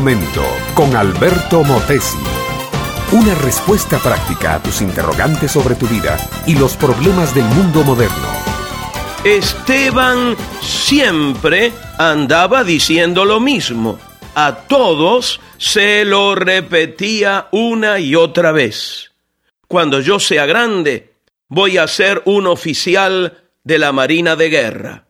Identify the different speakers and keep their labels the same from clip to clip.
Speaker 1: momento con Alberto Motesi. Una respuesta práctica a tus interrogantes sobre tu vida y los problemas del mundo moderno.
Speaker 2: Esteban siempre andaba diciendo lo mismo. A todos se lo repetía una y otra vez. Cuando yo sea grande, voy a ser un oficial de la Marina de Guerra.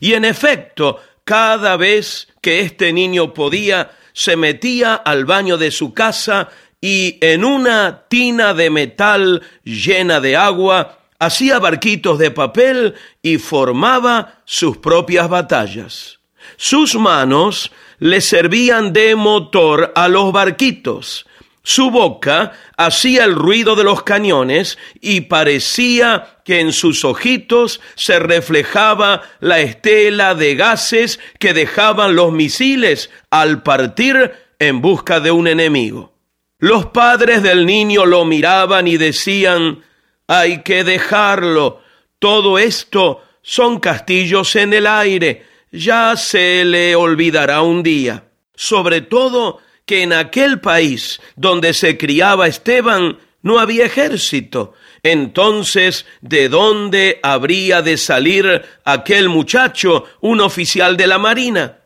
Speaker 2: Y en efecto, cada vez que este niño podía, se metía al baño de su casa y en una tina de metal llena de agua hacía barquitos de papel y formaba sus propias batallas. Sus manos le servían de motor a los barquitos su boca hacía el ruido de los cañones y parecía que en sus ojitos se reflejaba la estela de gases que dejaban los misiles al partir en busca de un enemigo. Los padres del niño lo miraban y decían, hay que dejarlo, todo esto son castillos en el aire, ya se le olvidará un día. Sobre todo que en aquel país donde se criaba Esteban no había ejército. Entonces, ¿de dónde habría de salir aquel muchacho, un oficial de la Marina?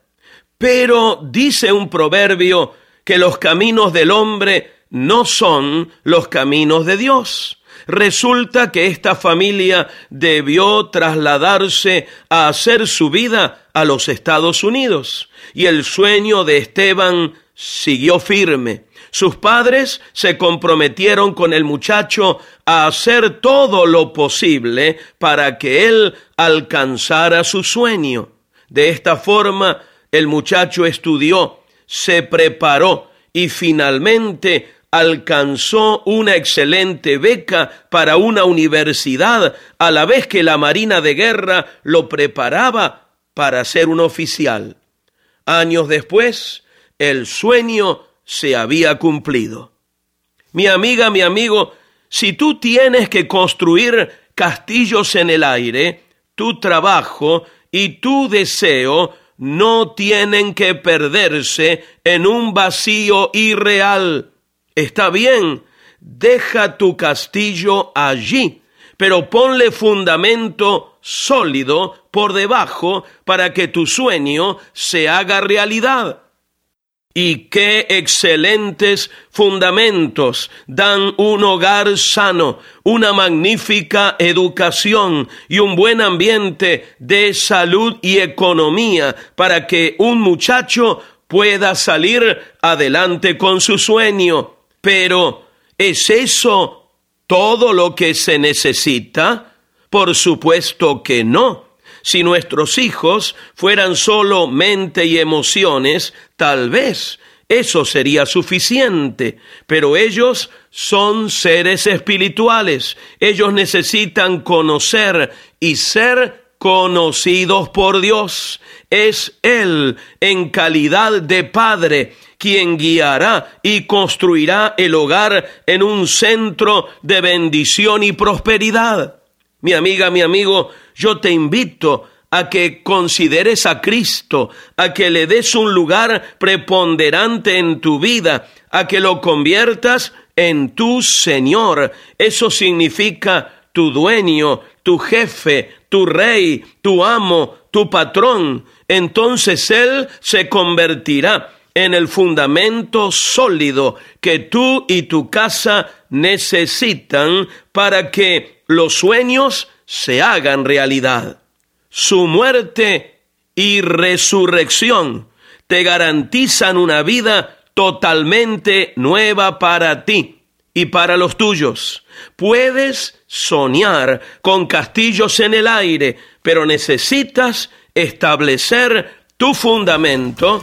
Speaker 2: Pero dice un proverbio que los caminos del hombre no son los caminos de Dios. Resulta que esta familia debió trasladarse a hacer su vida a los Estados Unidos y el sueño de Esteban siguió firme. Sus padres se comprometieron con el muchacho a hacer todo lo posible para que él alcanzara su sueño. De esta forma, el muchacho estudió, se preparó y finalmente alcanzó una excelente beca para una universidad, a la vez que la Marina de Guerra lo preparaba para ser un oficial. Años después, el sueño se había cumplido. Mi amiga, mi amigo, si tú tienes que construir castillos en el aire, tu trabajo y tu deseo no tienen que perderse en un vacío irreal. Está bien, deja tu castillo allí, pero ponle fundamento sólido por debajo para que tu sueño se haga realidad. Y qué excelentes fundamentos dan un hogar sano, una magnífica educación y un buen ambiente de salud y economía para que un muchacho pueda salir adelante con su sueño. Pero, ¿es eso todo lo que se necesita? Por supuesto que no. Si nuestros hijos fueran solo mente y emociones, tal vez eso sería suficiente, pero ellos son seres espirituales, ellos necesitan conocer y ser conocidos por Dios. Es Él, en calidad de Padre, quien guiará y construirá el hogar en un centro de bendición y prosperidad. Mi amiga, mi amigo, yo te invito a que consideres a Cristo, a que le des un lugar preponderante en tu vida, a que lo conviertas en tu Señor. Eso significa tu dueño, tu jefe, tu rey, tu amo, tu patrón. Entonces Él se convertirá en el fundamento sólido que tú y tu casa necesitan para que los sueños se hagan realidad. Su muerte y resurrección te garantizan una vida totalmente nueva para ti y para los tuyos. Puedes soñar con castillos en el aire, pero necesitas establecer tu fundamento